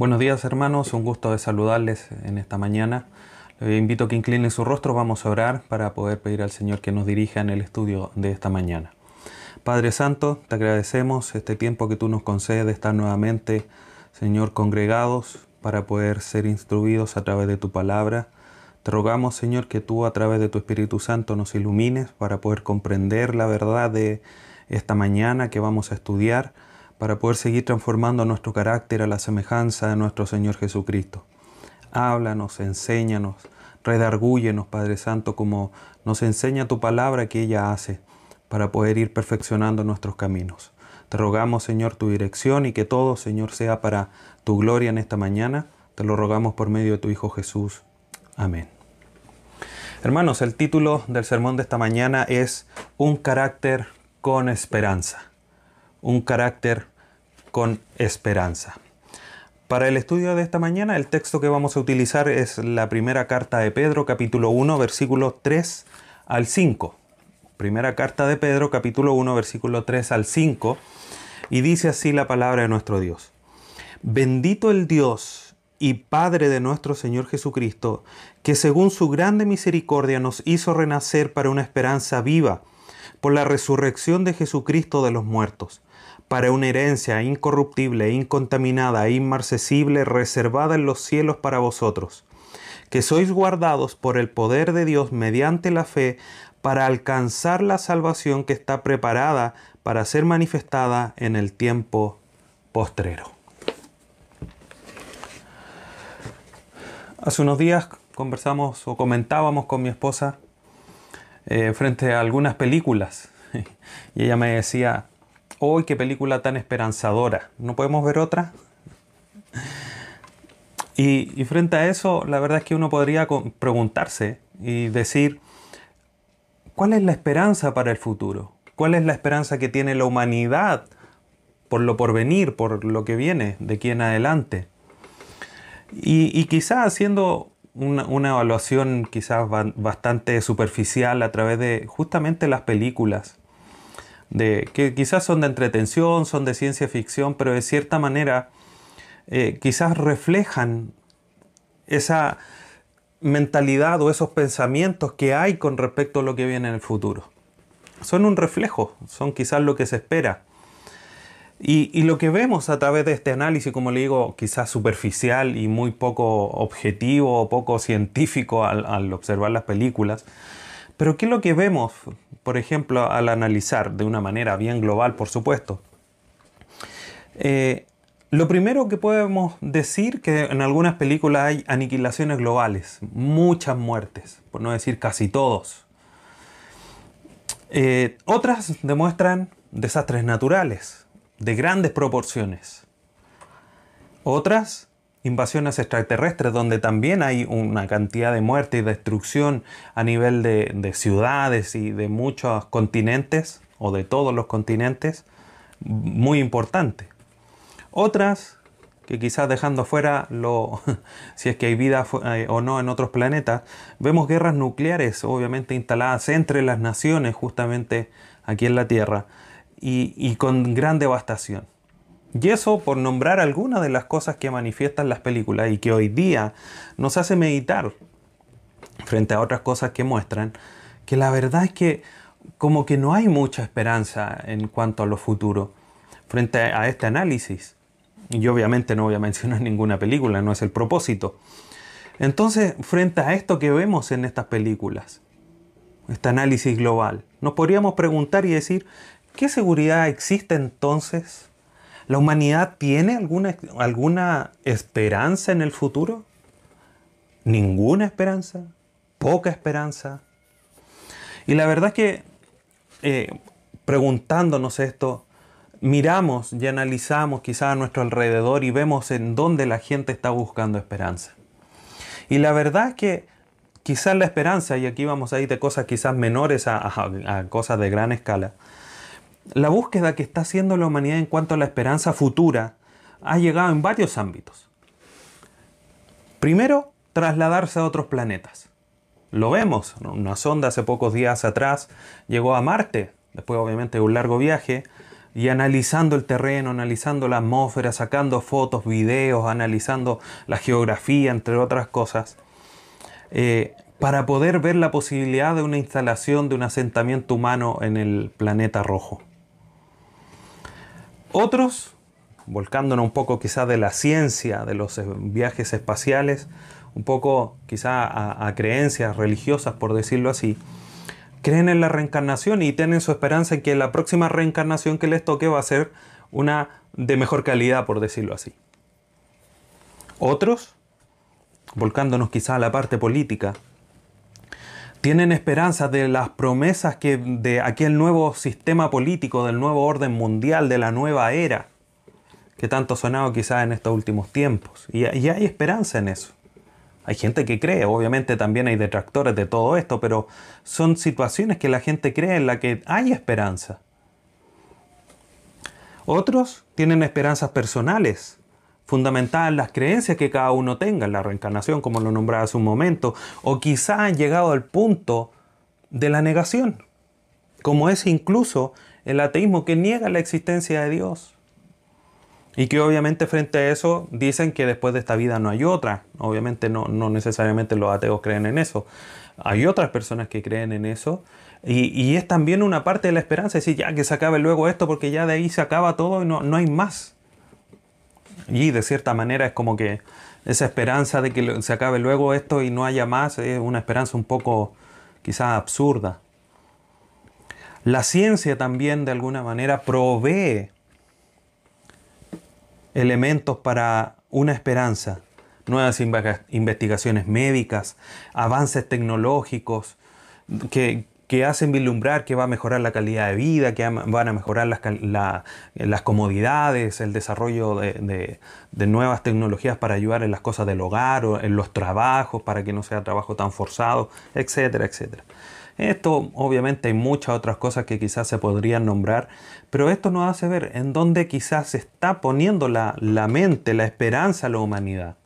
Buenos días hermanos, un gusto de saludarles en esta mañana. Les invito a que inclinen su rostro, vamos a orar para poder pedir al Señor que nos dirija en el estudio de esta mañana. Padre Santo, te agradecemos este tiempo que tú nos concedes de estar nuevamente, Señor, congregados para poder ser instruidos a través de tu palabra. Te rogamos, Señor, que tú a través de tu Espíritu Santo nos ilumines para poder comprender la verdad de esta mañana que vamos a estudiar para poder seguir transformando nuestro carácter a la semejanza de nuestro Señor Jesucristo. Háblanos, enséñanos, redargúyenos, Padre Santo, como nos enseña tu palabra que ella hace, para poder ir perfeccionando nuestros caminos. Te rogamos, Señor, tu dirección y que todo, Señor, sea para tu gloria en esta mañana. Te lo rogamos por medio de tu Hijo Jesús. Amén. Hermanos, el título del sermón de esta mañana es Un carácter con esperanza un carácter con esperanza. Para el estudio de esta mañana, el texto que vamos a utilizar es la primera carta de Pedro, capítulo 1, versículo 3 al 5. Primera carta de Pedro, capítulo 1, versículo 3 al 5. Y dice así la palabra de nuestro Dios. Bendito el Dios y Padre de nuestro Señor Jesucristo, que según su grande misericordia nos hizo renacer para una esperanza viva por la resurrección de Jesucristo de los muertos para una herencia incorruptible, incontaminada e inmarcesible, reservada en los cielos para vosotros, que sois guardados por el poder de Dios mediante la fe para alcanzar la salvación que está preparada para ser manifestada en el tiempo postrero. Hace unos días conversamos o comentábamos con mi esposa eh, frente a algunas películas y ella me decía, ¡Uy, qué película tan esperanzadora! ¿No podemos ver otra? Y, frente a eso, la verdad es que uno podría preguntarse y decir, ¿cuál es la esperanza para el futuro? ¿Cuál es la esperanza que tiene la humanidad por lo por venir, por lo que viene de aquí en adelante? Y, y quizás haciendo una, una, evaluación quizás bastante superficial a través de justamente las películas, de, que quizás son de entretención, son de ciencia ficción, pero de cierta manera eh, quizás reflejan esa mentalidad o esos pensamientos que hay con respecto a lo que viene en el futuro. Son un reflejo, son quizás lo que se espera. Y, lo que vemos a través de este análisis, como le digo, quizás superficial y muy poco objetivo o poco científico al observar las películas, pero ¿qué es lo que vemos, por ejemplo, al analizar de una manera bien global, por supuesto? Eh, lo primero que podemos decir que en algunas películas hay aniquilaciones globales, muchas muertes, por no decir casi todos. Eh, otras demuestran desastres naturales de grandes proporciones. Otras invasiones extraterrestres, donde también hay una cantidad de muerte y destrucción a nivel de, ciudades y de muchos continentes, o de todos los continentes, muy importante. Otras, que quizás dejando fuera lo, si es que hay vida eh, o no en otros planetas, vemos guerras nucleares, obviamente instaladas entre las naciones, justamente aquí en la Tierra, y con gran devastación. Y eso por nombrar algunas de las cosas que manifiestan las películas y que hoy día nos hace meditar frente a otras cosas que muestran, que la verdad es que como que no hay mucha esperanza en cuanto a lo futuro frente a este análisis. Y obviamente no voy a mencionar ninguna película, no es el propósito. Entonces, frente a esto que vemos en estas películas, este análisis global, nos podríamos preguntar y decir, ¿qué seguridad existe entonces ¿La humanidad tiene alguna, alguna esperanza en el futuro? ¿Ninguna esperanza? ¿Poca esperanza? Y la verdad es que eh, preguntándonos esto, miramos y analizamos quizás a nuestro alrededor y vemos en dónde la gente está buscando esperanza. Y la verdad es que quizás la esperanza, y aquí vamos a ir de cosas quizás menores a cosas de gran escala, la búsqueda que está haciendo la humanidad en cuanto a la esperanza futura ha llegado en varios ámbitos. Primero, trasladarse a otros planetas. Lo vemos, una sonda hace pocos días atrás llegó a Marte, después obviamente de un largo viaje, y analizando el terreno, analizando la atmósfera, sacando fotos, videos, analizando la geografía, entre otras cosas, eh, para poder ver la posibilidad de una instalación de un asentamiento humano en el planeta rojo. Otros, volcándonos un poco quizás de la ciencia, de los eh, viajes espaciales, un poco quizá a, creencias religiosas, por decirlo así, creen en la reencarnación y tienen su esperanza en que la próxima reencarnación que les toque va a ser una de mejor calidad, por decirlo así. Otros, volcándonos quizá a la parte política, tienen esperanza de las promesas que de aquel nuevo sistema político, del nuevo orden mundial, de la nueva era, que tanto sonado quizás en estos últimos tiempos. y hay esperanza en eso. Hay gente que cree, obviamente también hay detractores de todo esto, pero son situaciones que la gente cree en las que hay esperanza. Otros tienen esperanzas personales, fundamentadas en las creencias que cada uno tenga, en la reencarnación, como lo nombraba hace un momento, o quizá han llegado al punto de la negación, como es incluso el ateísmo que niega la existencia de Dios. Y que obviamente frente a eso dicen que después de esta vida no hay otra. Obviamente no, necesariamente los ateos creen en eso. Hay otras personas que creen en eso. Y, es también una parte de la esperanza, decir, ya que se acabe luego esto porque ya de ahí se acaba todo y no, no hay más. Y de cierta manera es como que esa esperanza de que se acabe luego esto y no haya más es una esperanza un poco quizás absurda. La ciencia también de alguna manera provee elementos para una esperanza, nuevas investigaciones médicas, avances tecnológicos que, hacen vislumbrar que va a mejorar la calidad de vida, que van a mejorar las, comodidades, el desarrollo de, de, nuevas tecnologías para ayudar en las cosas del hogar o en los trabajos, para que no sea trabajo tan forzado, etcétera, etcétera. Esto obviamente hay muchas otras cosas que quizás se podrían nombrar, pero esto nos hace ver en dónde quizás se está poniendo la, mente, la esperanza a la humanidad.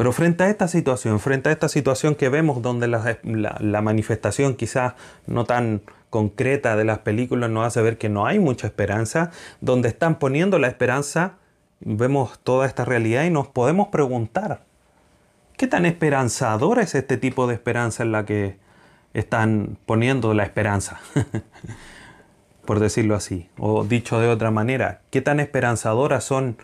Pero frente a esta situación, frente a esta situación que vemos donde la, manifestación quizás no tan concreta de las películas nos hace ver que no hay mucha esperanza, donde están poniendo la esperanza, vemos toda esta realidad y nos podemos preguntar, ¿qué tan esperanzadora es este tipo de esperanza en la que están poniendo la esperanza? por decirlo así. O dicho de otra manera, ¿qué tan esperanzadoras son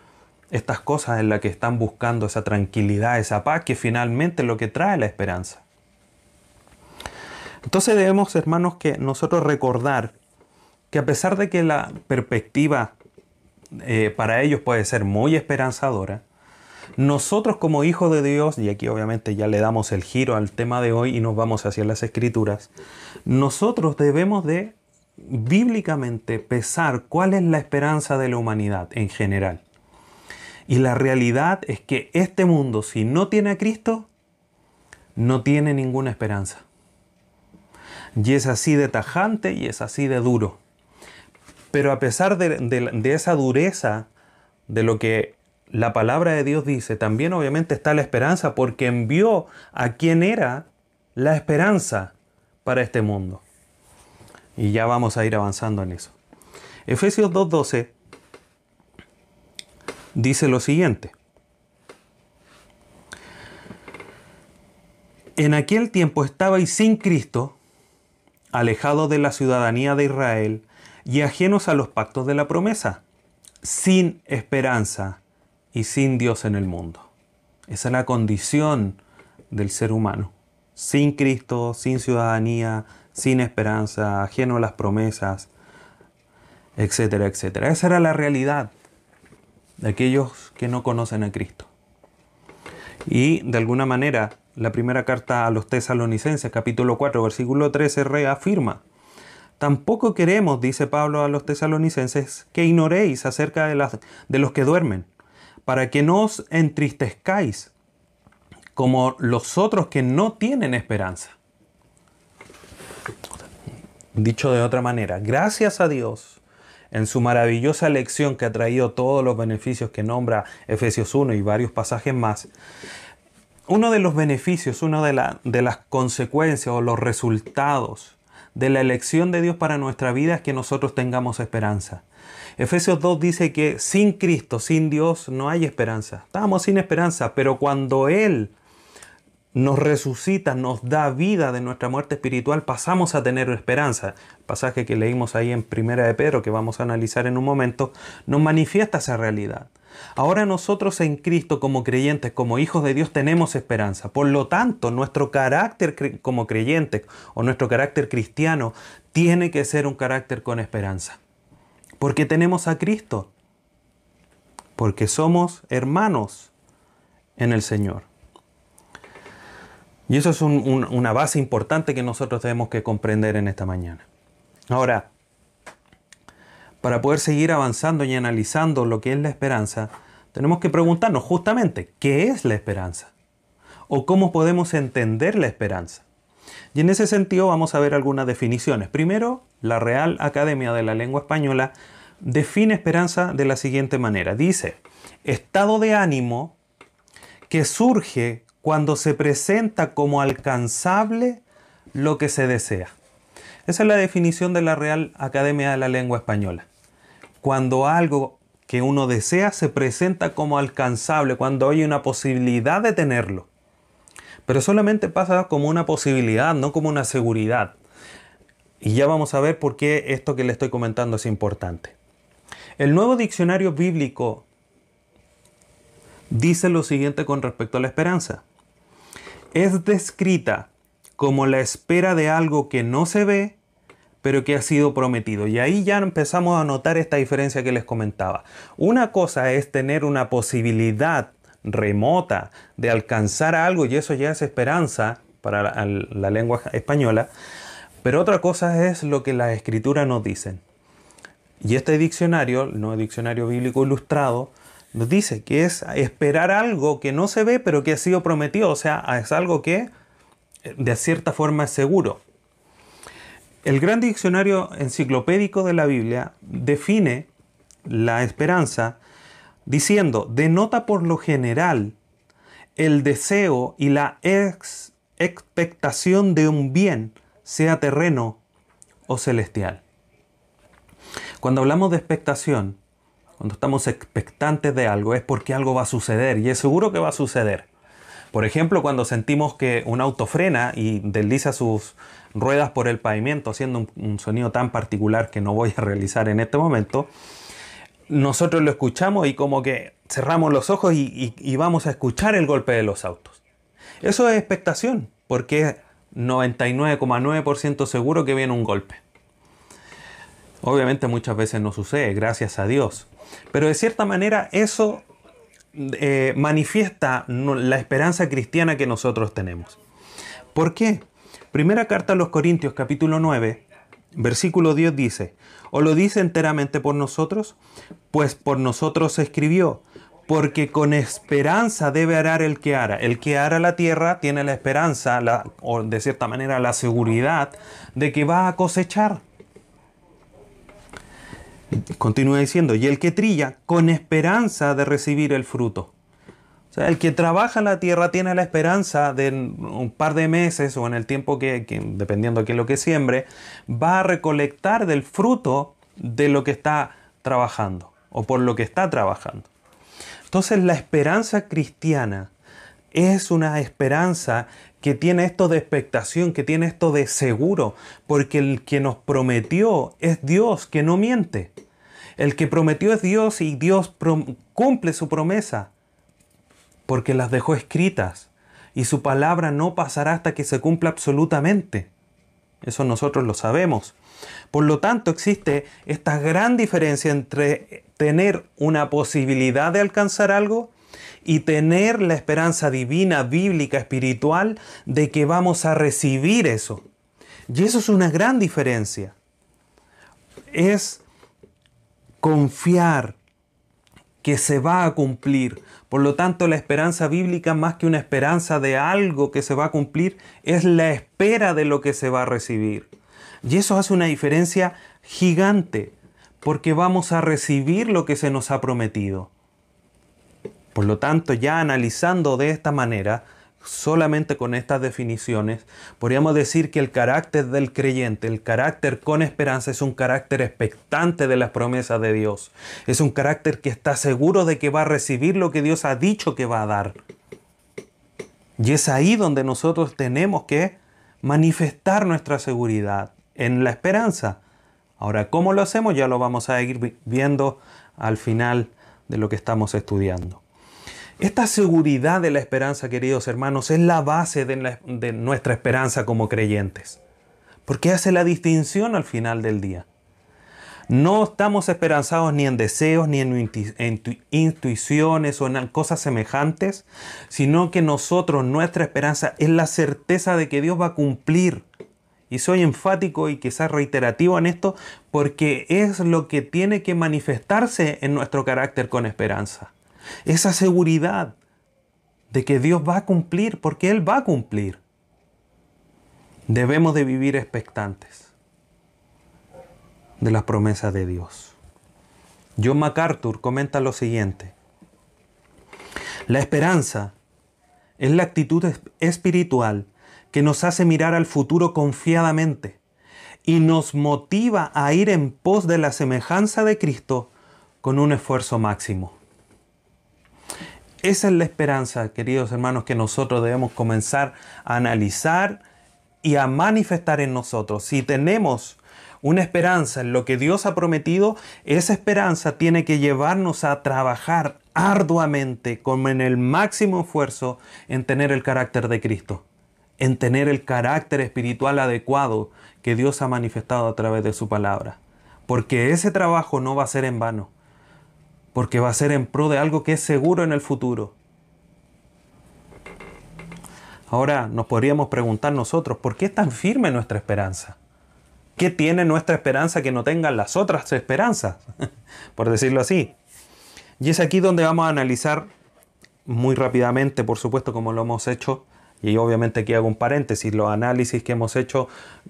estas cosas en las que están buscando esa tranquilidad, esa paz, que finalmente es lo que trae la esperanza? Entonces debemos, hermanos, que nosotros recordar que a pesar de que la perspectiva eh, para ellos puede ser muy esperanzadora, nosotros como hijos de Dios, y aquí obviamente ya le damos el giro al tema de hoy y nos vamos hacia las escrituras, nosotros debemos de bíblicamente pesar cuál es la esperanza de la humanidad en general. Y la realidad es que este mundo, si no tiene a Cristo, no tiene ninguna esperanza. Y es así de tajante y es así de duro. Pero a pesar de, esa dureza de lo que la palabra de Dios dice, también obviamente está la esperanza porque envió a quien era la esperanza para este mundo. Y ya vamos a ir avanzando en eso. Efesios 2.12 dice lo siguiente. En aquel tiempo estabais sin Cristo, alejados de la ciudadanía de Israel y ajenos a los pactos de la promesa, sin esperanza y sin Dios en el mundo. Esa es la condición del ser humano. Sin Cristo, sin ciudadanía, sin esperanza, ajeno a las promesas, etcétera, etcétera. Esa era la realidad de aquellos que no conocen a Cristo. Y de alguna manera, la primera carta a los tesalonicenses, capítulo 4, versículo 13, reafirma, tampoco queremos, dice Pablo a los tesalonicenses, que ignoréis acerca de, las, de los que duermen, para que no os entristezcáis como los otros que no tienen esperanza. Dicho de otra manera, gracias a Dios en su maravillosa lección que ha traído todos los beneficios que nombra Efesios 1 y varios pasajes más, uno de los beneficios, una de, de las consecuencias o los resultados de la elección de Dios para nuestra vida es que nosotros tengamos esperanza. Efesios 2 dice que sin Cristo, sin Dios, no hay esperanza. Estábamos sin esperanza, pero cuando Él nos resucita, nos da vida de nuestra muerte espiritual, pasamos a tener esperanza. El pasaje que leímos ahí en Primera de Pedro, que vamos a analizar en un momento, nos manifiesta esa realidad. Ahora nosotros en Cristo como creyentes, como hijos de Dios, tenemos esperanza. Por lo tanto, nuestro carácter como creyentes o nuestro carácter cristiano tiene que ser un carácter con esperanza. Porque tenemos a Cristo. Porque somos hermanos en el Señor. Y eso es una base importante que nosotros tenemos que comprender en esta mañana. Ahora, para poder seguir avanzando y analizando lo que es la esperanza, tenemos que preguntarnos justamente, ¿qué es la esperanza? ¿O cómo podemos entender la esperanza? Y en ese sentido vamos a ver algunas definiciones. Primero, la Real Academia de la Lengua Española define esperanza de la siguiente manera. Dice, estado de ánimo que surge cuando se presenta como alcanzable lo que se desea. Esa es la definición de la Real Academia de la Lengua Española cuando algo que uno desea se presenta como alcanzable, cuando hay una posibilidad de tenerlo. Pero solamente pasa como una posibilidad, no como una seguridad. Y ya vamos a ver por qué esto que le estoy comentando es importante. El nuevo diccionario bíblico dice lo siguiente con respecto a la esperanza. Es descrita como la espera de algo que no se ve pero que ha sido prometido. Y ahí ya empezamos a notar esta diferencia que les comentaba. Una cosa es tener una posibilidad remota de alcanzar algo y eso ya es esperanza para la, lengua española, pero otra cosa es lo que las escrituras nos dicen. Y este diccionario, nuevo diccionario bíblico ilustrado, nos dice que es esperar algo que no se ve, pero que ha sido prometido. O sea, es algo que de cierta forma es seguro. El gran diccionario enciclopédico de la Biblia define la esperanza diciendo, denota por lo general el deseo y la expectación de un bien, sea terreno o celestial. Cuando hablamos de expectación, cuando estamos expectantes de algo, es porque algo va a suceder y es seguro que va a suceder. Por ejemplo, cuando sentimos que un auto frena y desliza sus ruedas por el pavimento haciendo un, sonido tan particular que no voy a realizar en este momento, nosotros lo escuchamos y como que cerramos los ojos y, vamos a escuchar el golpe de los autos. Eso es expectación, porque es 99,9% seguro que viene un golpe. Obviamente muchas veces no sucede, gracias a Dios. Pero de cierta manera eso eh, manifiesta la esperanza cristiana que nosotros tenemos. ¿Por qué? Primera carta a los Corintios capítulo 9, versículo 10 dice, ¿o lo dice enteramente por nosotros? Pues por nosotros se escribió, porque con esperanza debe arar el que ara. El que ara la tierra tiene la esperanza, o de cierta manera la seguridad, de que va a cosechar. Continúa diciendo, y el que trilla con esperanza de recibir el fruto el que trabaja la tierra tiene la esperanza de un par de meses o en el tiempo que, dependiendo de qué es lo que siembre, va a recolectar del fruto de lo que está trabajando o por lo que está trabajando. Entonces la esperanza cristiana es una esperanza que tiene esto de expectación, que tiene esto de seguro, porque el que nos prometió es Dios, que no miente. El que prometió es Dios y Dios cumple su promesa porque las dejó escritas y su palabra no pasará hasta que se cumpla absolutamente. Eso nosotros lo sabemos. Por lo tanto, existe esta gran diferencia entre tener una posibilidad de alcanzar algo y tener la esperanza divina, bíblica, espiritual de que vamos a recibir eso. Y eso es una gran diferencia. Es confiar que se va a cumplir, por lo tanto, la esperanza bíblica, más que una esperanza de algo que se va a cumplir, es la espera de lo que se va a recibir. Y eso hace una diferencia gigante, porque vamos a recibir lo que se nos ha prometido. Por lo tanto, ya analizando de esta manera, solamente con estas definiciones, podríamos decir que el carácter del creyente, el carácter con esperanza, es un carácter expectante de las promesas de Dios. Es un carácter que está seguro de que va a recibir lo que Dios ha dicho que va a dar. Y es ahí donde nosotros tenemos que manifestar nuestra seguridad en la esperanza. Ahora, ¿cómo lo hacemos? Ya lo vamos a ir viendo al final de lo que estamos estudiando. Esta seguridad de la esperanza, queridos hermanos, es la base de, nuestra esperanza como creyentes, porque hace la distinción al final del día. No estamos esperanzados ni en deseos, ni en intuiciones o en cosas semejantes, sino que nosotros, nuestra esperanza es la certeza de que Dios va a cumplir. Y soy enfático y quizás reiterativo en esto porque es lo que tiene que manifestarse en nuestro carácter con esperanza esa seguridad de que Dios va a cumplir, porque Él va a cumplir. Debemos de vivir expectantes de las promesas de Dios. John MacArthur comenta lo siguiente. La esperanza es la actitud espiritual que nos hace mirar al futuro confiadamente y nos motiva a ir en pos de la semejanza de Cristo con un esfuerzo máximo. Esa es la esperanza, queridos hermanos, que nosotros debemos comenzar a analizar y a manifestar en nosotros. Si tenemos una esperanza en lo que Dios ha prometido, esa esperanza tiene que llevarnos a trabajar arduamente, con el máximo esfuerzo, en tener el carácter de Cristo, en tener el carácter espiritual adecuado que Dios ha manifestado a través de su palabra. Porque ese trabajo no va a ser en vano porque va a ser en pro de algo que es seguro en el futuro. Ahora nos podríamos preguntar nosotros, ¿por qué es tan firme nuestra esperanza? ¿Qué tiene nuestra esperanza que no tengan las otras esperanzas? por decirlo así. Y es aquí donde vamos a analizar muy rápidamente, por supuesto, como lo hemos hecho, y obviamente aquí hago un paréntesis, los análisis que hemos hecho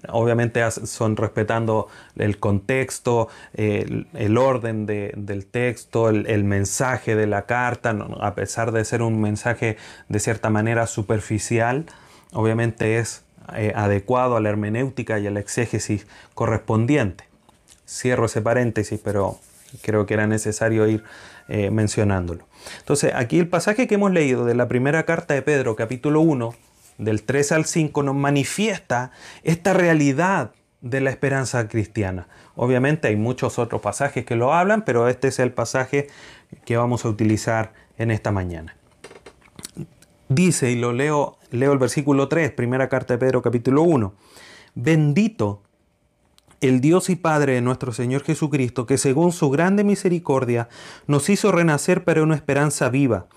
obviamente son respetando el contexto, el, orden del texto, el, mensaje de la carta, a pesar de ser un mensaje de cierta manera superficial, obviamente es eh, adecuado a la hermenéutica y a la exégesis correspondiente. Cierro ese paréntesis, pero creo que era necesario ir eh, mencionándolo. Entonces, aquí el pasaje que hemos leído de la primera carta de Pedro, capítulo 1, del 3 al 5, nos manifiesta esta realidad de la esperanza cristiana. Obviamente hay muchos otros pasajes que lo hablan, pero este es el pasaje que vamos a utilizar en esta mañana. Dice, y lo leo, leo el versículo 3, primera carta de Pedro capítulo 1. Bendito el Dios y Padre de nuestro Señor Jesucristo, que según su grande misericordia nos hizo renacer para una esperanza viva,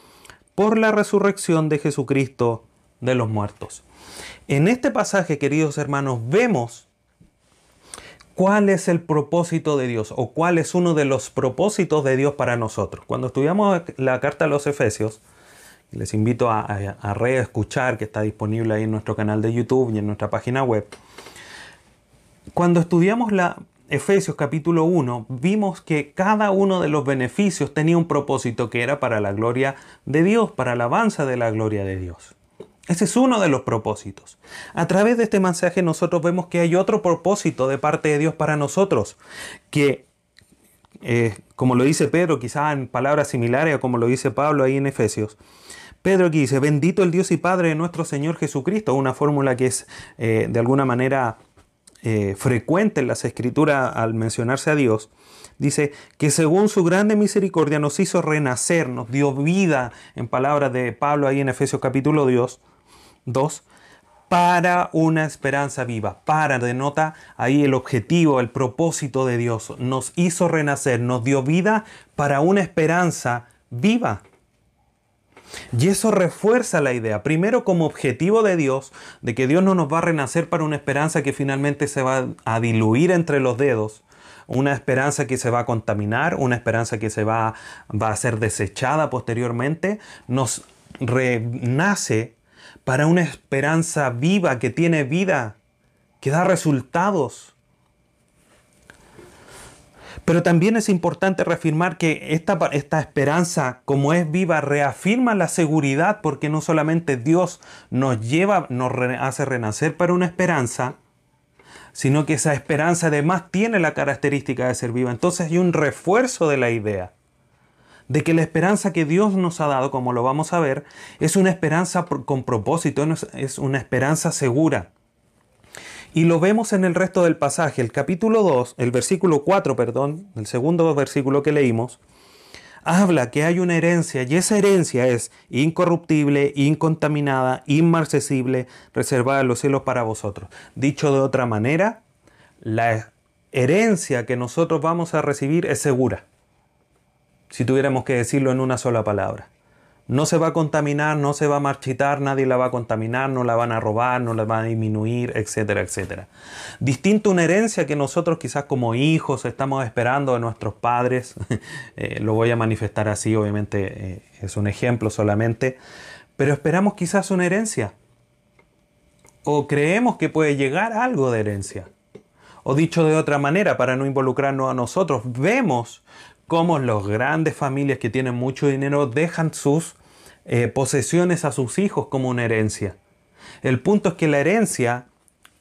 por la resurrección de Jesucristo de los muertos. En este pasaje, queridos hermanos, vemos cuál es el propósito de Dios o cuál es uno de los propósitos de Dios para nosotros. Cuando estudiamos la carta a los Efesios, les invito a, a reescuchar que está disponible ahí en nuestro canal de YouTube y en nuestra página web cuando estudiamos la Efesios capítulo 1, vimos que cada uno de los beneficios tenía un propósito que era para la gloria de Dios, para la alabanza de la gloria de Dios. Ese es uno de los propósitos. A través de este mensaje nosotros vemos que hay otro propósito de parte de Dios para nosotros, que eh, como lo dice Pedro, quizá en palabras similares a como lo dice Pablo ahí en Efesios, Pedro aquí dice, bendito el Dios y Padre de nuestro Señor Jesucristo, una fórmula que es eh, de alguna manera eh, frecuente en las escrituras al mencionarse a Dios, dice que según su grande misericordia nos hizo renacer, nos dio vida, en palabras de Pablo ahí en Efesios capítulo 2, para una esperanza viva. Para denota ahí el objetivo, el propósito de Dios. Nos hizo renacer, nos dio vida para una esperanza viva. Y eso refuerza la idea, primero como objetivo de Dios, de que Dios no nos va a renacer para una esperanza que finalmente se va a diluir entre los dedos, una esperanza que se va a contaminar, una esperanza que se va, a ser desechada posteriormente, nos renace para una esperanza viva, que tiene vida, que da resultados. Pero también es importante reafirmar que esta, esta, esperanza, como es viva, reafirma la seguridad porque no solamente Dios nos lleva, nos hace renacer para una esperanza, sino que esa esperanza además tiene la característica de ser viva. Entonces hay un refuerzo de la idea de que la esperanza que Dios nos ha dado, como lo vamos a ver, es una esperanza con propósito, es una esperanza segura. Y lo vemos en el resto del pasaje, el capítulo 2, el versículo 4, perdón, el segundo versículo que leímos, habla que hay una herencia y esa herencia es incorruptible, incontaminada, inmarcesible, reservada en los cielos para vosotros. Dicho de otra manera, la herencia que nosotros vamos a recibir es segura, si tuviéramos que decirlo en una sola palabra. No se va a contaminar, no se va a marchitar, nadie la va a contaminar, no la van a robar, no la van a disminuir, etcétera, etcétera. Distinto una herencia que nosotros quizás como hijos estamos esperando de nuestros padres, eh, lo voy a manifestar así, obviamente eh, es un ejemplo solamente, pero esperamos quizás una herencia. O creemos que puede llegar algo de herencia. O dicho de otra manera, para no involucrarnos a nosotros, vemos cómo las grandes familias que tienen mucho dinero dejan sus eh, posesiones a sus hijos como una herencia. El punto es que la herencia,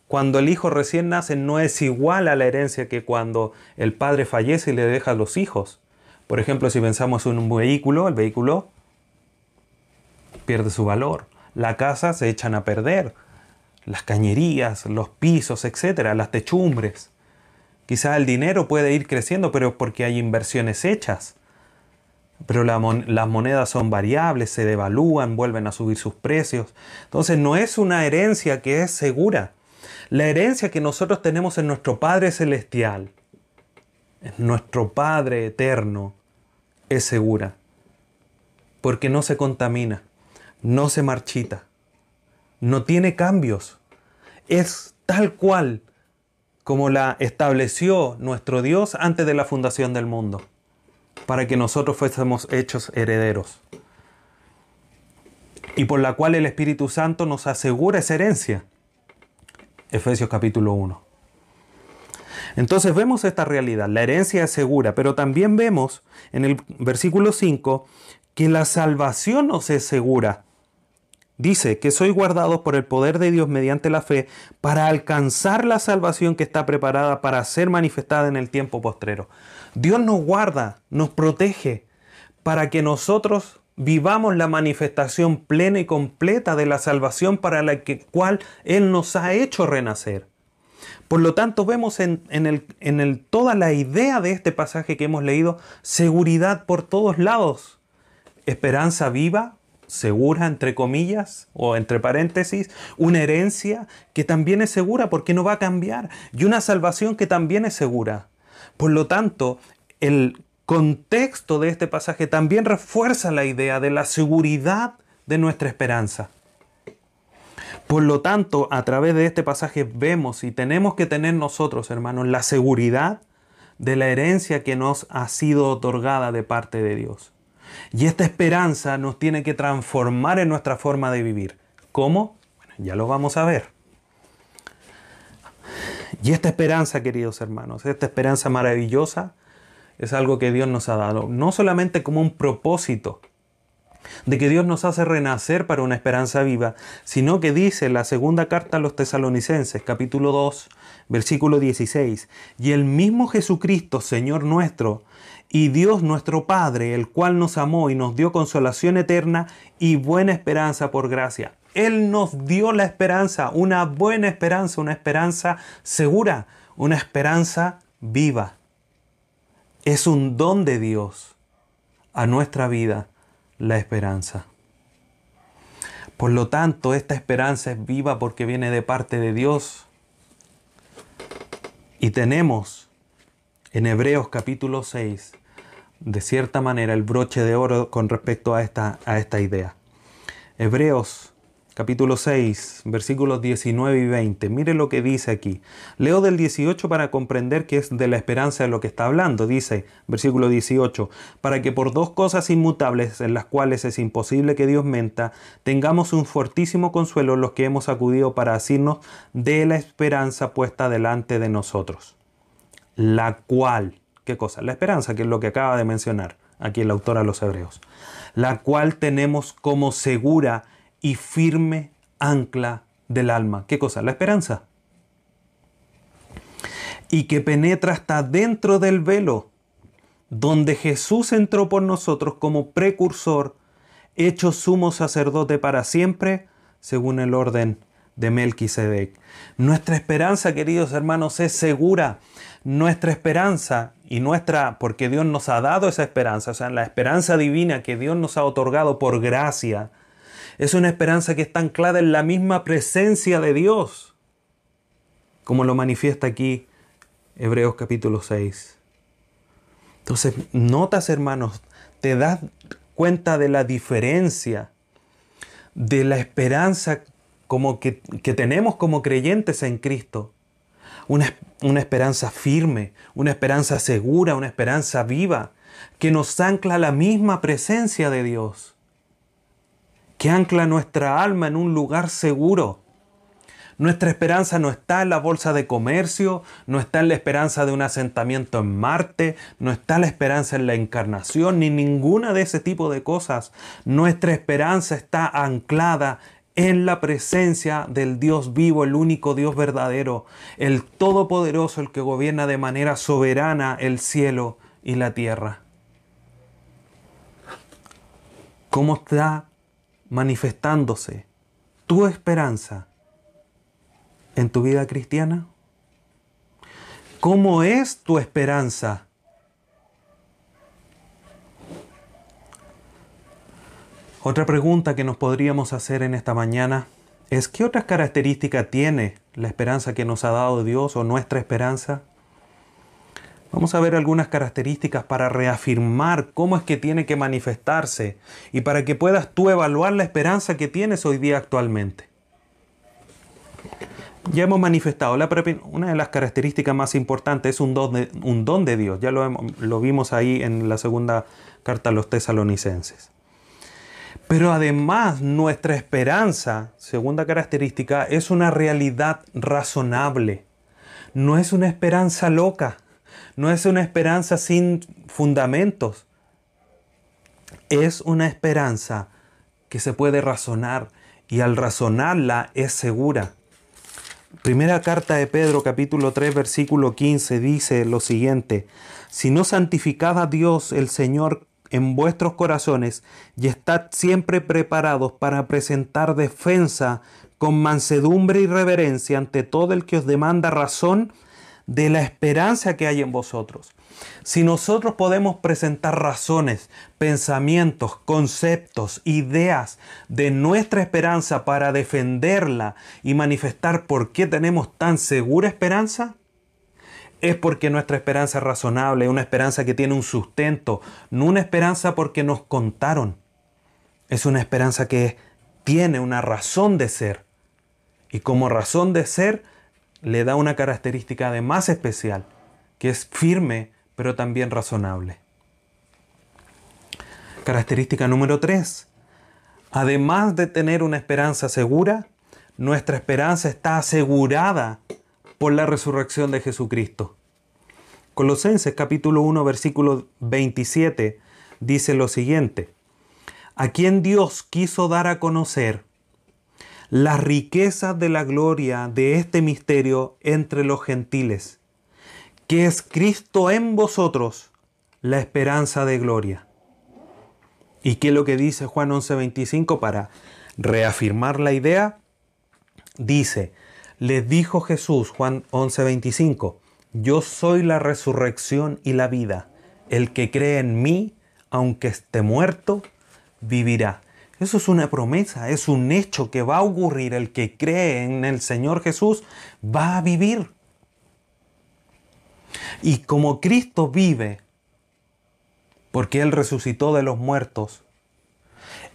cuando el hijo recién nace, no es igual a la herencia que cuando el padre fallece y le deja a los hijos. Por ejemplo, si pensamos en un vehículo, el vehículo pierde su valor. La casa se echan a perder. Las cañerías, los pisos, etcétera, las techumbres. Quizás el dinero puede ir creciendo, pero porque hay inversiones hechas pero las monedas son variables, se devalúan, vuelven a subir sus precios. Entonces no es una herencia que es segura. La herencia que nosotros tenemos en nuestro Padre Celestial, en nuestro Padre Eterno, es segura. Porque no se contamina, no se marchita, no tiene cambios. Es tal cual como la estableció nuestro Dios antes de la fundación del mundo para que nosotros fuésemos hechos herederos. Y por la cual el Espíritu Santo nos asegura esa herencia. Efesios capítulo 1. Entonces vemos esta realidad, la herencia es segura, pero también vemos en el versículo 5 que la salvación nos es segura. Dice que soy guardado por el poder de Dios mediante la fe para alcanzar la salvación que está preparada para ser manifestada en el tiempo postrero. Dios nos guarda, nos protege para que nosotros vivamos la manifestación plena y completa de la salvación para la que, cual Él nos ha hecho renacer. Por lo tanto, vemos en, el, en el, toda la idea de este pasaje que hemos leído seguridad por todos lados. Esperanza viva, segura, entre comillas, o entre paréntesis, una herencia que también es segura porque no va a cambiar, y una salvación que también es segura. Por lo tanto, el contexto de este pasaje también refuerza la idea de la seguridad de nuestra esperanza. Por lo tanto, a través de este pasaje vemos y tenemos que tener nosotros, hermanos, la seguridad de la herencia que nos ha sido otorgada de parte de Dios. Y esta esperanza nos tiene que transformar en nuestra forma de vivir. ¿Cómo? Bueno, ya lo vamos a ver. Y esta esperanza, queridos hermanos, esta esperanza maravillosa, es algo que Dios nos ha dado, no solamente como un propósito de que Dios nos hace renacer para una esperanza viva, sino que dice la segunda carta a los tesalonicenses, capítulo 2, versículo 16, y el mismo Jesucristo, Señor nuestro, y Dios nuestro Padre, el cual nos amó y nos dio consolación eterna y buena esperanza por gracia. Él nos dio la esperanza, una buena esperanza, una esperanza segura, una esperanza viva. Es un don de Dios a nuestra vida la esperanza. Por lo tanto, esta esperanza es viva porque viene de parte de Dios. Y tenemos en Hebreos capítulo 6, de cierta manera, el broche de oro con respecto a esta, a esta idea. Hebreos capítulo 6, versículos 19 y 20. Mire lo que dice aquí. Leo del 18 para comprender que es de la esperanza de lo que está hablando. Dice, versículo 18, para que por dos cosas inmutables en las cuales es imposible que Dios menta, tengamos un fortísimo consuelo los que hemos acudido para asirnos de la esperanza puesta delante de nosotros, la cual ¿qué cosa? La esperanza, que es lo que acaba de mencionar aquí el autor a los hebreos, la cual tenemos como segura y firme ancla del alma. ¿Qué cosa? La esperanza. Y que penetra hasta dentro del velo, donde Jesús entró por nosotros como precursor, hecho sumo sacerdote para siempre, según el orden de Melquisedec. Nuestra esperanza, queridos hermanos, es segura. Nuestra esperanza y nuestra, porque Dios nos ha dado esa esperanza, o sea, la esperanza divina que Dios nos ha otorgado por gracia, es una esperanza que está anclada en la misma presencia de Dios, como lo manifiesta aquí Hebreos capítulo 6. Entonces, notas hermanos, te das cuenta de la diferencia de la esperanza como que, tenemos como creyentes en Cristo. Una, una esperanza firme, una esperanza segura, una esperanza viva, que nos ancla a la misma presencia de Dios que ancla nuestra alma en un lugar seguro. Nuestra esperanza no está en la bolsa de comercio, no está en la esperanza de un asentamiento en Marte, no está la esperanza en la encarnación, ni ninguna de ese tipo de cosas. Nuestra esperanza está anclada en la presencia del Dios vivo, el único Dios verdadero, el Todopoderoso, el que gobierna de manera soberana el cielo y la tierra. ¿Cómo está manifestándose tu esperanza en tu vida cristiana? ¿Cómo es tu esperanza? Otra pregunta que nos podríamos hacer en esta mañana es ¿qué otras características tiene la esperanza que nos ha dado Dios o nuestra esperanza? Vamos a ver algunas características para reafirmar cómo es que tiene que manifestarse y para que puedas tú evaluar la esperanza que tienes hoy día actualmente. Ya hemos manifestado, la, una de las características más importantes es un don de, Dios, ya lo, lo vimos ahí en la segunda carta a los tesalonicenses. Pero además nuestra esperanza, segunda característica, es una realidad razonable, no es una esperanza loca no es una esperanza sin fundamentos. Es una esperanza que se puede razonar y al razonarla es segura. Primera carta de Pedro capítulo 3 versículo 15 dice lo siguiente, si no santificad a Dios el Señor en vuestros corazones y estad siempre preparados para presentar defensa con mansedumbre y reverencia ante todo el que os demanda razón de la esperanza que hay en vosotros. Si nosotros podemos presentar razones, pensamientos, conceptos, ideas de nuestra esperanza para defenderla y manifestar por qué tenemos tan segura esperanza, es porque nuestra esperanza es razonable, una esperanza que tiene un sustento, no una esperanza porque nos contaron. Es una esperanza que tiene una razón de ser. Y como razón de ser, le da una característica de más especial, que es firme, pero también razonable. Característica número 3. Además de tener una esperanza segura, nuestra esperanza está asegurada por la resurrección de Jesucristo. Colosenses capítulo 1 versículo 27 dice lo siguiente, a quien Dios quiso dar a conocer las riquezas de la gloria de este misterio entre los gentiles, que es Cristo en vosotros, la esperanza de gloria. ¿Y qué es lo que dice Juan 11:25 para reafirmar la idea? Dice, les dijo Jesús, Juan 11:25, yo soy la resurrección y la vida. El que cree en mí, aunque esté muerto, vivirá. Eso es una promesa, es un hecho que va a ocurrir. El que cree en el Señor Jesús va a vivir. Y como Cristo vive, porque Él resucitó de los muertos,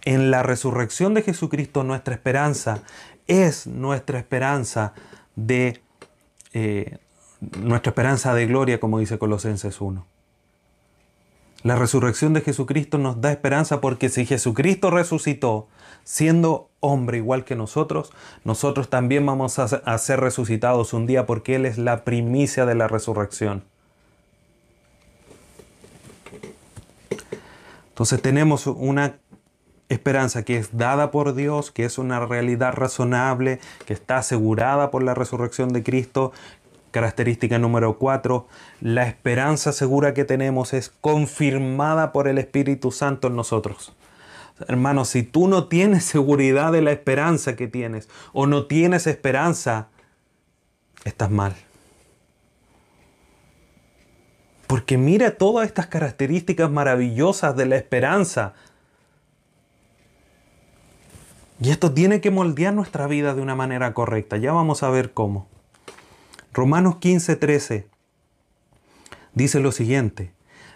en la resurrección de Jesucristo nuestra esperanza es nuestra esperanza de eh, nuestra esperanza de gloria, como dice Colosenses 1. La resurrección de Jesucristo nos da esperanza porque si Jesucristo resucitó siendo hombre igual que nosotros, nosotros también vamos a ser resucitados un día porque Él es la primicia de la resurrección. Entonces tenemos una esperanza que es dada por Dios, que es una realidad razonable, que está asegurada por la resurrección de Cristo. Característica número cuatro, la esperanza segura que tenemos es confirmada por el Espíritu Santo en nosotros. Hermano, si tú no tienes seguridad de la esperanza que tienes o no tienes esperanza, estás mal. Porque mira todas estas características maravillosas de la esperanza. Y esto tiene que moldear nuestra vida de una manera correcta. Ya vamos a ver cómo. Romanos 15, 13 dice lo siguiente.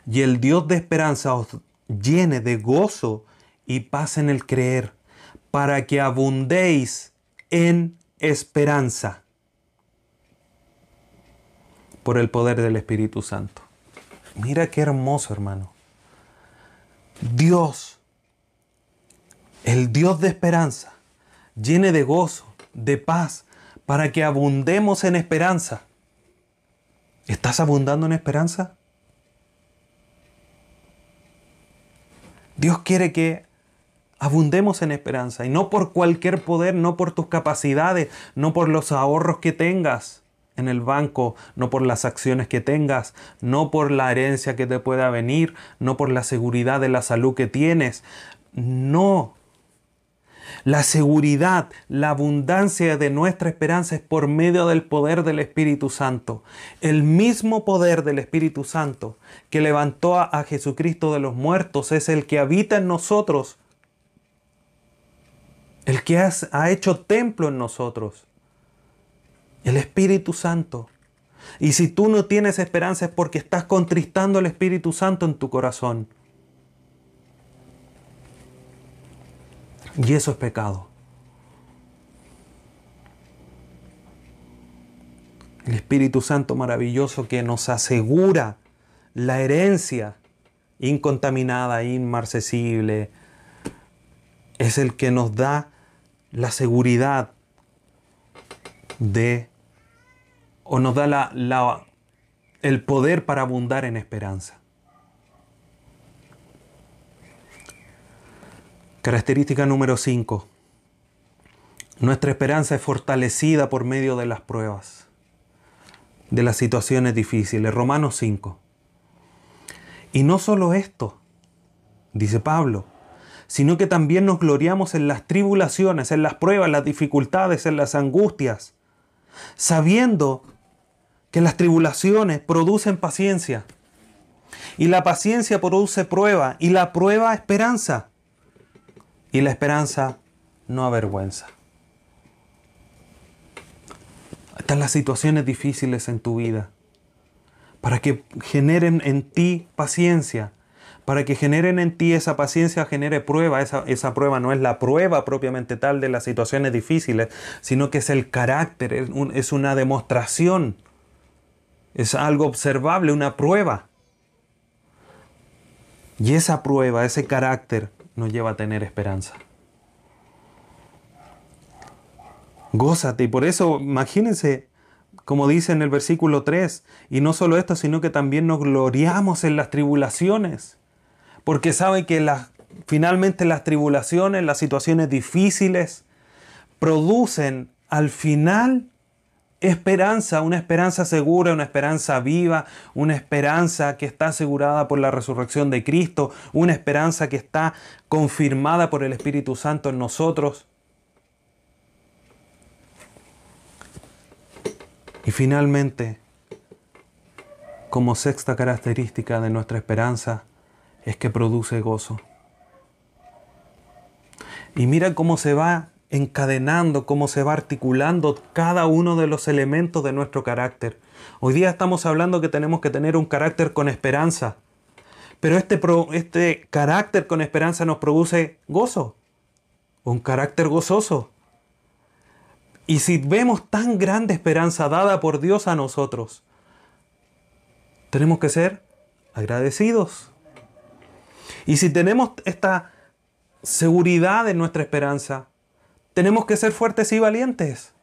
Y el Dios de esperanza os llene de gozo y paz en el creer, para que abundéis en esperanza por el poder del Espíritu Santo. Mira qué hermoso, hermano. Dios, el Dios de esperanza, llene de gozo, de paz, para que abundemos en esperanza. ¿Estás abundando en esperanza? Dios quiere que abundemos en esperanza y no por cualquier poder, no por tus capacidades, no por los ahorros que tengas, en el banco, no por las acciones que tengas, no por la herencia que te pueda venir, no por la seguridad de la salud que tienes. No. La seguridad, la abundancia de nuestra esperanza es por medio del poder del Espíritu Santo. El mismo poder del Espíritu Santo que levantó a, Jesucristo de los muertos es el que habita en nosotros, el que ha hecho templo en nosotros el Espíritu Santo. Y si tú no tienes esperanza es porque estás contristando al Espíritu Santo en tu corazón. Y eso es pecado. El Espíritu Santo maravilloso que nos asegura la herencia incontaminada, inmarcesible, es el que nos da la seguridad de o nos da la, el poder para abundar en esperanza. Característica número 5. Nuestra esperanza es fortalecida por medio de las pruebas, de las situaciones difíciles. Romanos 5. Y no solo esto, dice Pablo, sino que también nos gloriamos en las tribulaciones, en las pruebas, las dificultades, en las angustias, sabiendo que las tribulaciones producen paciencia. Y la paciencia produce prueba. Y la prueba esperanza. Y la esperanza no avergüenza. Están las situaciones difíciles en tu vida. Para que generen en ti paciencia. Para que generen en ti esa paciencia, genere prueba. Esa, esa prueba no es la prueba propiamente tal de las situaciones difíciles, sino que es el carácter, es, es una demostración es algo observable, una prueba. Y esa prueba, ese carácter nos lleva a tener esperanza. Gózate. Y por eso, imagínense, como dice en el versículo 3, y no solo esto, sino que también nos gloriamos en las tribulaciones. Porque saben que finalmente las tribulaciones, las situaciones difíciles, producen al final esperanza, una esperanza segura, una esperanza viva, una esperanza que está asegurada por la resurrección de Cristo, una esperanza que está confirmada por el Espíritu Santo en nosotros. Y finalmente, como sexta característica de nuestra esperanza, es que produce gozo. Y mira cómo se va encadenando, cómo se va articulando cada uno de los elementos de nuestro carácter. Hoy día estamos hablando que tenemos que tener un carácter con esperanza, pero este, este carácter con esperanza nos produce gozo, un carácter gozoso. Y si vemos tan grande esperanza dada por Dios a nosotros, tenemos que ser agradecidos. Y si tenemos esta seguridad en nuestra esperanza, tenemos que ser fuertes y valientes,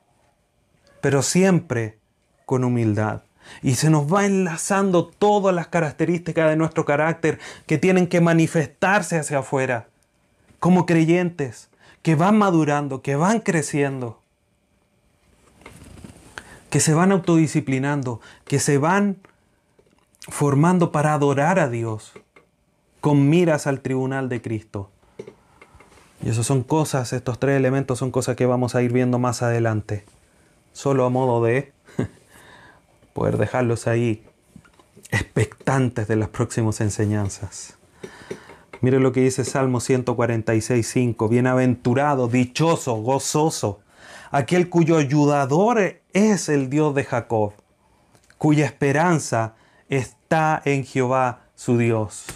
pero siempre con humildad. Y se nos va enlazando todas las características de nuestro carácter que tienen que manifestarse hacia afuera, como creyentes, que van madurando, que van creciendo, que se van autodisciplinando, que se van formando para adorar a Dios, con miras al tribunal de Cristo. Y eso son cosas, estos tres elementos son cosas que vamos a ir viendo más adelante. Solo a modo de poder dejarlos ahí expectantes de las próximas enseñanzas. Mire lo que dice Salmo 146, 5. Bienaventurado, dichoso, gozoso, aquel cuyo ayudador es el Dios de Jacob, cuya esperanza está en Jehová su Dios.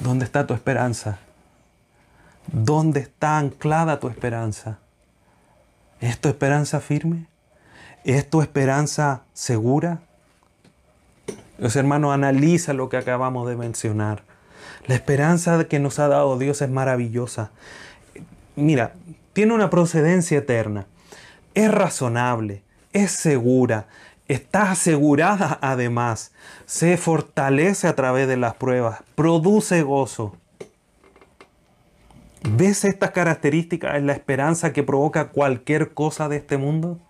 ¿Dónde está tu esperanza? ¿Dónde está anclada tu esperanza? ¿Es tu esperanza firme? ¿Es tu esperanza segura? Los hermanos, analiza lo que acabamos de mencionar. La esperanza que nos ha dado Dios es maravillosa. Mira, tiene una procedencia eterna. Es razonable, es segura, está asegurada además, se fortalece a través de las pruebas, produce gozo. ¿Ves estas características en la esperanza que provoca cualquier cosa de este mundo?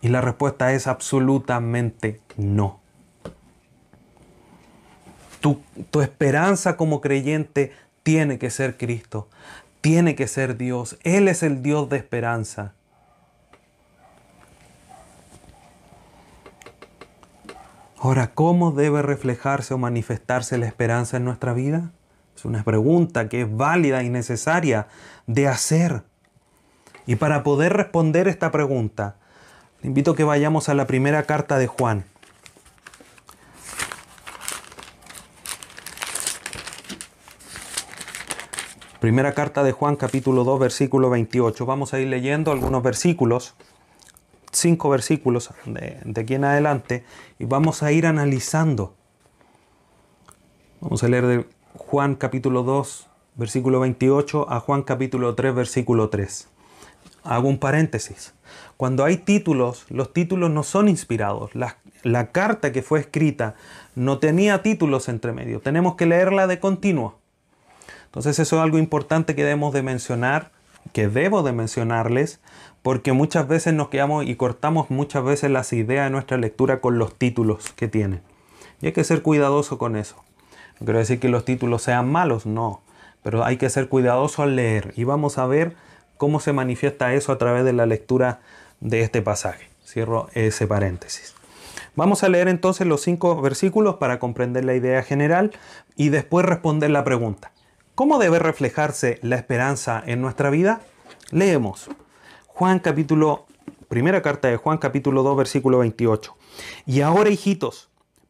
Y la respuesta es absolutamente no. Tu, tu, esperanza como creyente tiene que ser Cristo, tiene que ser Dios. Él es el Dios de esperanza. Ahora, ¿cómo debe reflejarse o manifestarse la esperanza en nuestra vida? Una pregunta que es válida y necesaria de hacer. Y para poder responder esta pregunta, invito a que vayamos a la primera carta de Juan. Primera carta de Juan capítulo 2 versículo 28. Vamos a ir leyendo algunos versículos, cinco versículos de, de aquí en adelante, y vamos a ir analizando. Vamos a leer de Juan capítulo 2, versículo 28 a Juan capítulo 3, versículo 3. Hago un paréntesis. Cuando hay títulos, los títulos no son inspirados. La, carta que fue escrita no tenía títulos entre medio. Tenemos que leerla de continuo. Entonces eso es algo importante que debemos de mencionar, que debo de mencionarles, porque muchas veces nos quedamos y cortamos muchas veces las ideas de nuestra lectura con los títulos que tienen. Y hay que ser cuidadoso con eso. No quiero decir que los títulos sean malos, no, pero hay que ser cuidadoso al leer y vamos a ver cómo se manifiesta eso a través de la lectura de este pasaje. Cierro ese paréntesis. Vamos a leer entonces los cinco versículos para comprender la idea general y después responder la pregunta. ¿Cómo debe reflejarse la esperanza en nuestra vida? Leemos. Juan capítulo, primera carta de Juan capítulo 2 versículo 28. Y ahora hijitos,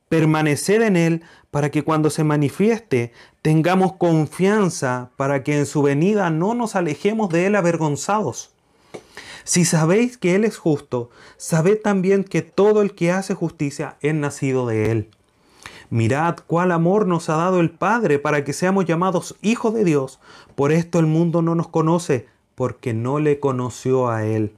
permaneced en él para que cuando se manifieste tengamos confianza para que en su venida no nos alejemos de él avergonzados. Si sabéis que Él es justo, sabed también que todo el que hace justicia es nacido de Él. Mirad cuál amor nos ha dado el Padre para que seamos llamados hijos de Dios. Por esto el mundo no nos conoce, porque no le conoció a Él.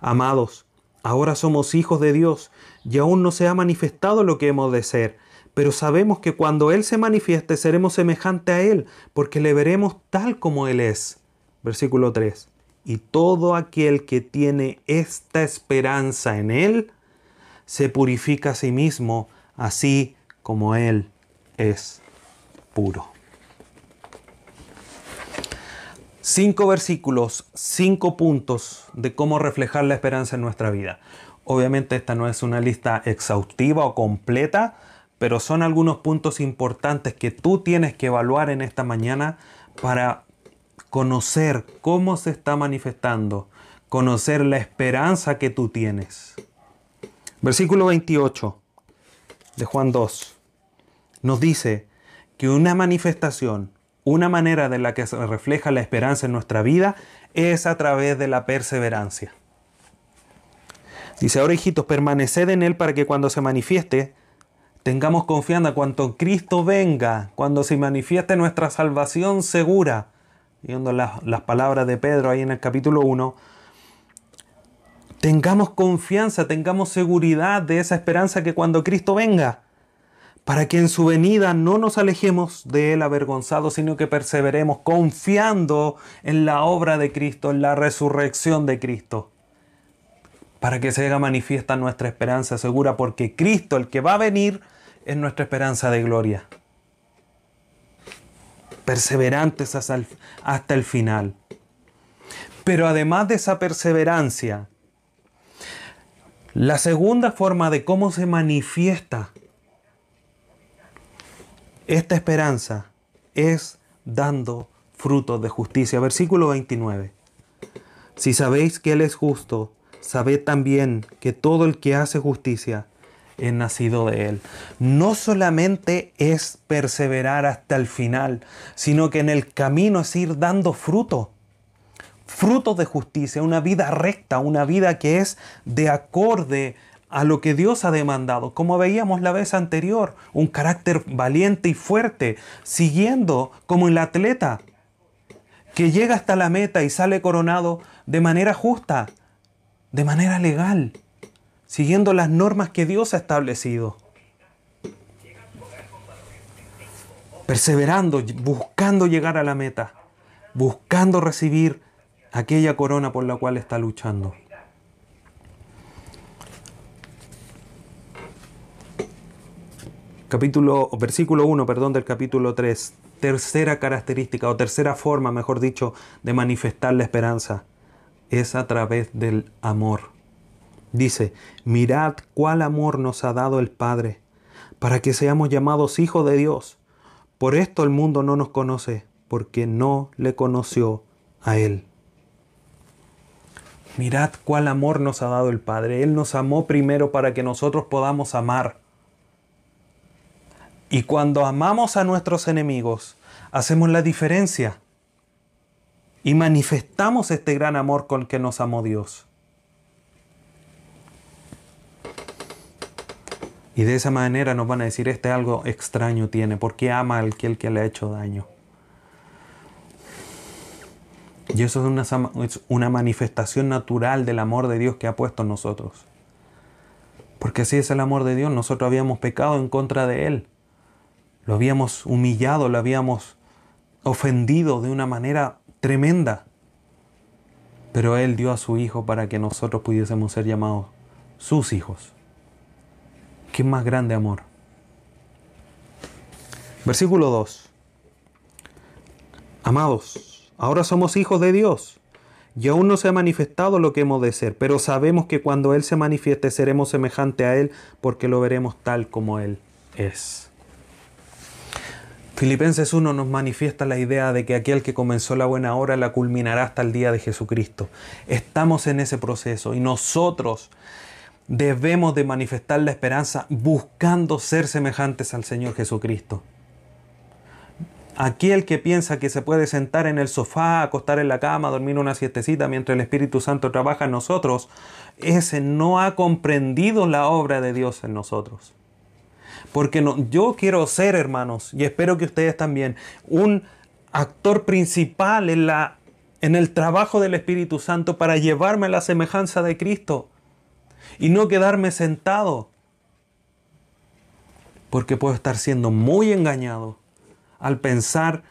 Amados, ahora somos hijos de Dios y aún no se ha manifestado lo que hemos de ser, pero sabemos que cuando Él se manifieste seremos semejante a Él, porque le veremos tal como Él es. Versículo 3. Y todo aquel que tiene esta esperanza en Él, se purifica a sí mismo, así como Él es puro. Cinco versículos, cinco puntos de cómo reflejar la esperanza en nuestra vida. Obviamente esta no es una lista exhaustiva o completa, pero son algunos puntos importantes que tú tienes que evaluar en esta mañana para conocer cómo se está manifestando, conocer la esperanza que tú tienes. Versículo 28 de Juan 2 nos dice que una manifestación, una manera de la que se refleja la esperanza en nuestra vida es a través de la perseverancia. Dice, ahora hijitos, permaneced en Él para que cuando se manifieste, tengamos confianza cuando Cristo venga, cuando se manifieste nuestra salvación segura, viendo las, las palabras de Pedro ahí en el capítulo 1, Tengamos confianza, tengamos seguridad de esa esperanza que cuando Cristo venga, para que en su venida no nos alejemos de Él avergonzados, sino que perseveremos confiando en la obra de Cristo, en la resurrección de Cristo, para que se haga manifiesta nuestra esperanza segura, porque Cristo, el que va a venir, es nuestra esperanza de gloria. Perseverantes hasta el, final. Pero además de esa perseverancia, la segunda forma de cómo se manifiesta esta esperanza es dando frutos de justicia. Versículo 29. Si sabéis que Él es justo, sabed también que todo el que hace justicia es nacido de Él. No solamente es perseverar hasta el final, sino que en el camino es ir dando fruto. Frutos de justicia, una vida recta, una vida que es de acorde a lo que Dios ha demandado, como veíamos la vez anterior, un carácter valiente y fuerte, siguiendo como el atleta que llega hasta la meta y sale coronado de manera justa, de manera legal, siguiendo las normas que Dios ha establecido. Perseverando, buscando llegar a la meta, buscando recibir aquella corona por la cual está luchando. capítulo, versículo 1, perdón, del capítulo 3, tercera característica o tercera forma, mejor dicho, de manifestar la esperanza es a través del amor. Dice, mirad cuál amor nos ha dado el Padre, para que seamos llamados hijos de Dios. Por esto el mundo no nos conoce, porque no le conoció a Él. Mirad cuál amor nos ha dado el Padre. Él nos amó primero para que nosotros podamos amar. Y cuando amamos a nuestros enemigos, hacemos la diferencia y manifestamos este gran amor con que nos amó Dios. Y de esa manera nos van a decir, este algo extraño tiene, porque ama al que, el que le ha hecho daño. Y eso es una, es una manifestación natural del amor de Dios que ha puesto en nosotros. Porque así es el amor de Dios, nosotros habíamos pecado en contra de Él. Lo habíamos humillado, lo habíamos ofendido de una manera tremenda. Pero Él dio a su Hijo para que nosotros pudiésemos ser llamados sus hijos. ¿Qué más grande amor? Versículo 2. Amados, ahora somos hijos de Dios y aún no se ha manifestado lo que hemos de ser, pero sabemos que cuando Él se manifieste seremos semejante a Él porque lo veremos tal como Él es. Filipenses 1 nos manifiesta la idea de que aquel que comenzó la buena hora la culminará hasta el día de Jesucristo. Estamos en ese proceso y nosotros debemos de manifestar la esperanza buscando ser semejantes al Señor Jesucristo. Aquel que piensa que se puede sentar en el sofá, acostar en la cama, dormir una siestecita mientras el Espíritu Santo trabaja en nosotros, ese no ha comprendido la obra de Dios en nosotros. Porque no, yo quiero ser, hermanos, y espero que ustedes también, un actor principal en, la, en el trabajo del Espíritu Santo para llevarme a la semejanza de Cristo y no quedarme sentado. Porque puedo estar siendo muy engañado al pensar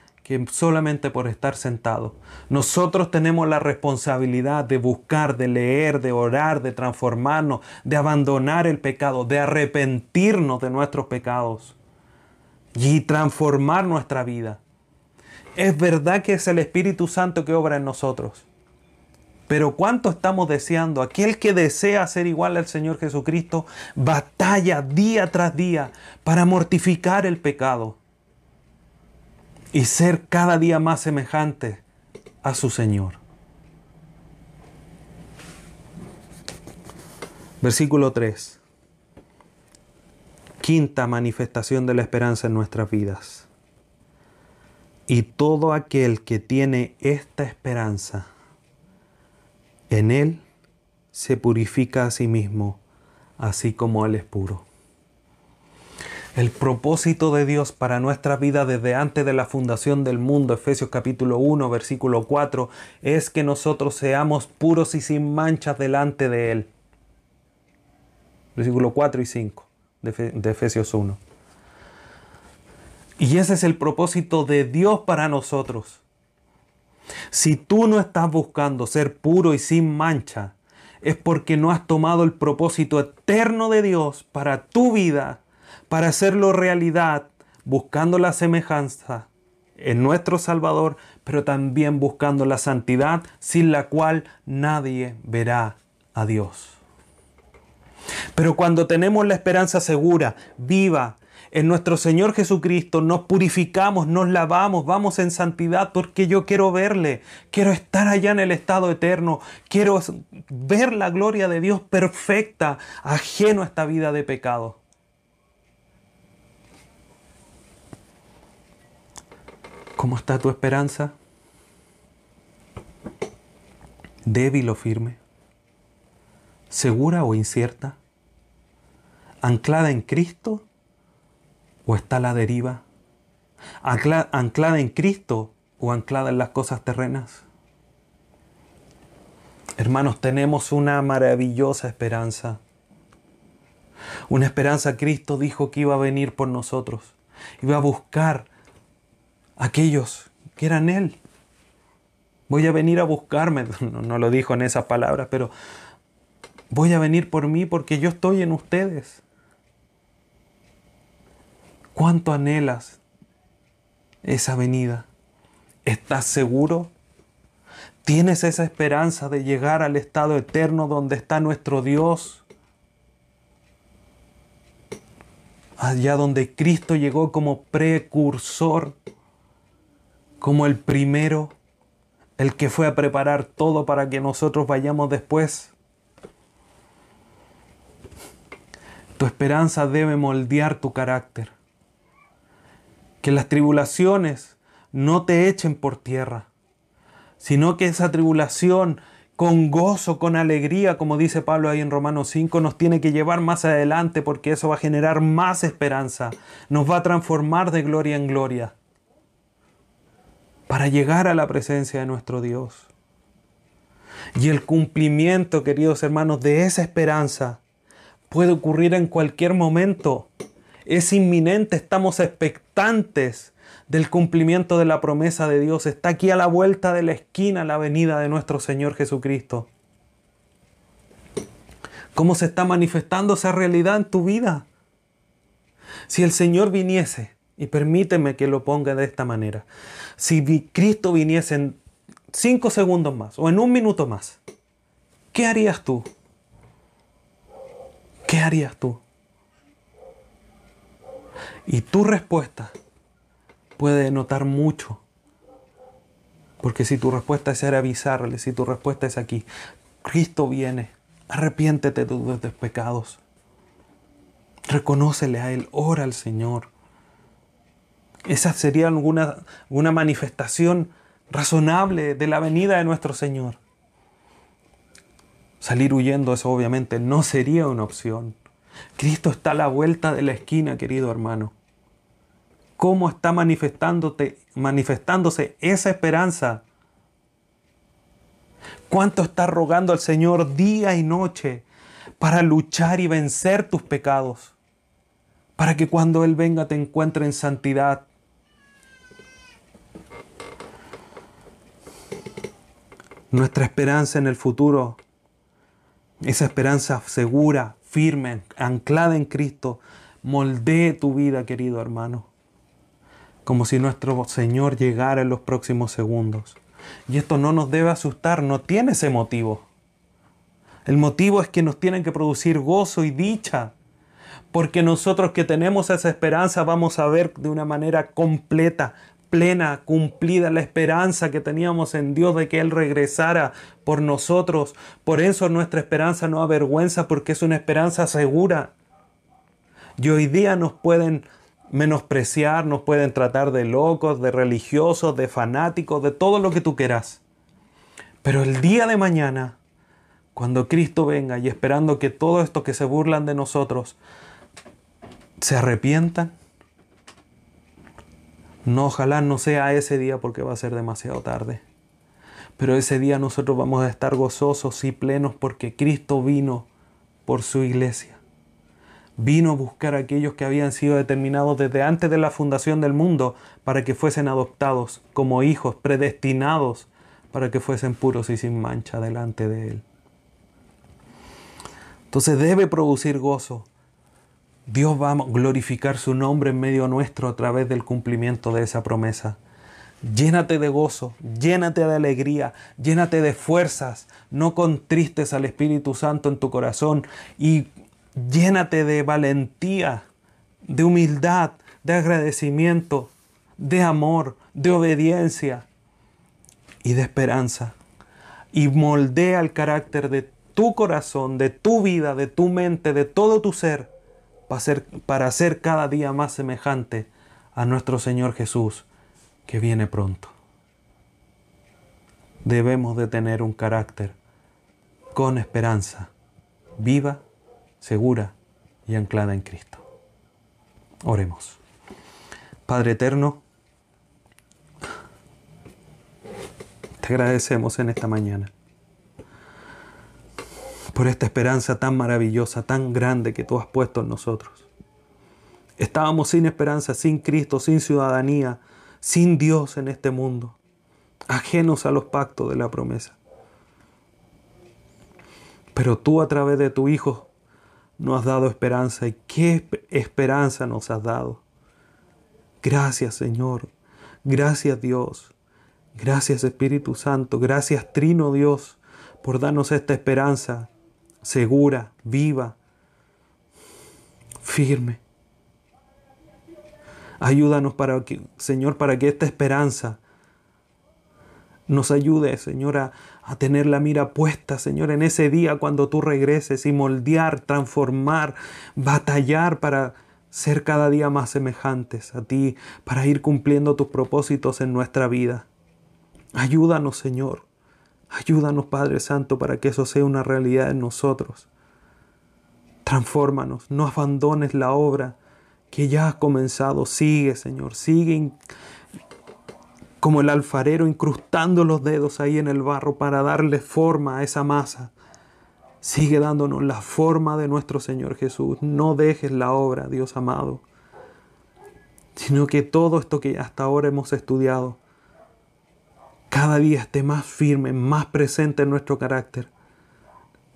solamente por estar sentado. Nosotros tenemos la responsabilidad de buscar, de leer, de orar, de transformarnos, de abandonar el pecado, de arrepentirnos de nuestros pecados y transformar nuestra vida. Es verdad que es el Espíritu Santo que obra en nosotros. Pero ¿cuánto estamos deseando? Aquel que desea ser igual al Señor Jesucristo batalla día tras día para mortificar el pecado y ser cada día más semejante a su Señor. Versículo 3. Quinta manifestación de la esperanza en nuestras vidas. Y todo aquel que tiene esta esperanza, en él se purifica a sí mismo, así como él es puro. El propósito de Dios para nuestra vida desde antes de la fundación del mundo, Efesios capítulo 1, versículo 4, es que nosotros seamos puros y sin manchas delante de Él. Versículo 4 y 5 de Efesios 1. Y ese es el propósito de Dios para nosotros. Si tú no estás buscando ser puro y sin mancha, es porque no has tomado el propósito eterno de Dios para tu vida, para hacerlo realidad, buscando la semejanza en nuestro Salvador, pero también buscando la santidad sin la cual nadie verá a Dios. Pero cuando tenemos la esperanza segura, viva, en nuestro Señor Jesucristo nos purificamos, nos lavamos, vamos en santidad porque yo quiero verle, quiero estar allá en el estado eterno, quiero ver la gloria de Dios perfecta, ajeno a esta vida de pecado. ¿Cómo está tu esperanza? ¿Débil o firme? ¿Segura o incierta? ¿Anclada en Cristo o está a la deriva? ¿Anclada en Cristo o anclada en las cosas terrenas? Hermanos, tenemos una maravillosa esperanza. Una esperanza, Cristo dijo que iba a venir por nosotros. Iba a buscar aquellos que eran Él. Voy a venir a buscarme. No, lo dijo en esas palabras, pero voy a venir por mí porque yo estoy en ustedes. ¿Cuánto anhelas esa venida? ¿Estás seguro? ¿Tienes esa esperanza de llegar al estado eterno donde está nuestro Dios? Allá donde Cristo llegó como precursor, como el primero, el que fue a preparar todo para que nosotros vayamos después. Tu esperanza debe moldear tu carácter. Que las tribulaciones no te echen por tierra, sino que esa tribulación con gozo, con alegría, como dice Pablo ahí en Romanos 5, nos tiene que llevar más adelante porque eso va a generar más esperanza, nos va a transformar de gloria en gloria para llegar a la presencia de nuestro Dios. Y el cumplimiento, queridos hermanos, de esa esperanza puede ocurrir en cualquier momento es inminente, estamos expectantes del cumplimiento de la promesa de Dios. Está aquí a la vuelta de la esquina la venida de nuestro Señor Jesucristo. ¿Cómo se está manifestando esa realidad en tu vida? Si el Señor viniese, y permíteme que lo ponga de esta manera, si Cristo viniese en cinco segundos más o en un minuto más, ¿qué harías tú? ¿Qué harías tú? Y tu respuesta puede notar mucho. Porque si tu respuesta es avisarle, si tu respuesta es aquí, Cristo viene, arrepiéntete de tus pecados. Reconócele a Él, ora al Señor. Esa sería alguna, alguna manifestación razonable de la venida de nuestro Señor. Salir huyendo, eso obviamente no sería una opción. Cristo está a la vuelta de la esquina, querido hermano. ¿Cómo está manifestándose esa esperanza? ¿Cuánto estás rogando al Señor día y noche para luchar y vencer tus pecados? Para que cuando Él venga te encuentre en santidad. Nuestra esperanza en el futuro, esa esperanza segura, firme, anclada en Cristo, moldee tu vida, querido hermano, como si nuestro Señor llegara en los próximos segundos. Y esto no nos debe asustar, no tiene ese motivo. El motivo es que nos tienen que producir gozo y dicha, porque nosotros que tenemos esa esperanza vamos a ver de una manera completa, plena, cumplida la esperanza que teníamos en Dios de que Él regresara por nosotros. Por eso nuestra esperanza no avergüenza porque es una esperanza segura. Y hoy día nos pueden menospreciar, nos pueden tratar de locos, de religiosos, de fanáticos, de todo lo que tú quieras. Pero el día de mañana, cuando Cristo venga y esperando que todo esto que se burlan de nosotros se arrepientan. No, ojalá no sea ese día porque va a ser demasiado tarde. Pero ese día nosotros vamos a estar gozosos y plenos porque Cristo vino por su iglesia. Vino a buscar a aquellos que habían sido determinados desde antes de la fundación del mundo para que fuesen adoptados como hijos, predestinados para que fuesen puros y sin mancha delante de Él. Entonces debe producir gozo. Dios va a glorificar su nombre en medio nuestro a través del cumplimiento de esa promesa. Llénate de gozo, llénate de alegría, llénate de fuerzas, no contristes al Espíritu Santo en tu corazón y llénate de valentía, de humildad, de agradecimiento, de amor, de obediencia y de esperanza. Y moldea el carácter de tu corazón, de tu vida, de tu mente, de todo tu ser, para ser, para cada día más semejante a nuestro Señor Jesús que viene pronto. Debemos de tener un carácter con esperanza, viva, segura y anclada en Cristo. Oremos. Padre eterno, te agradecemos en esta mañana por esta esperanza tan maravillosa, tan grande que tú has puesto en nosotros. Estábamos sin esperanza, sin Cristo, sin ciudadanía, sin Dios en este mundo, ajenos a los pactos de la promesa. Pero tú a través de tu Hijo nos has dado esperanza. ¿Y qué esperanza nos has dado? Gracias Señor. Gracias Dios. Gracias Espíritu Santo. Gracias Trino Dios por darnos esta esperanza segura, viva, firme. Ayúdanos para que, Señor, para que esta esperanza nos ayude, Señor, a, a, tener la mira puesta, Señor, en ese día cuando tú regreses y moldear, transformar, batallar para ser cada día más semejantes a ti, para ir cumpliendo tus propósitos en nuestra vida. Ayúdanos, Señor. Ayúdanos, Padre Santo, para que eso sea una realidad en nosotros. Transfórmanos, no abandones la obra que ya ha comenzado. Sigue, Señor, sigue como el alfarero incrustando los dedos ahí en el barro para darle forma a esa masa. Sigue dándonos la forma de nuestro Señor Jesús. No dejes la obra, Dios amado, sino que todo esto que hasta ahora hemos estudiado, cada día esté más firme, más presente en nuestro carácter,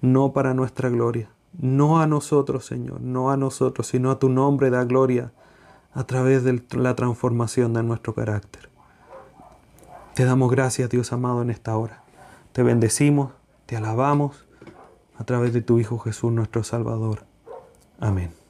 no para nuestra gloria, no a nosotros, Señor, no a nosotros, sino a tu nombre da gloria a través de la transformación de nuestro carácter. Te damos gracias, Dios amado, en esta hora. Te bendecimos, te alabamos a través de tu Hijo Jesús, nuestro Salvador. Amén.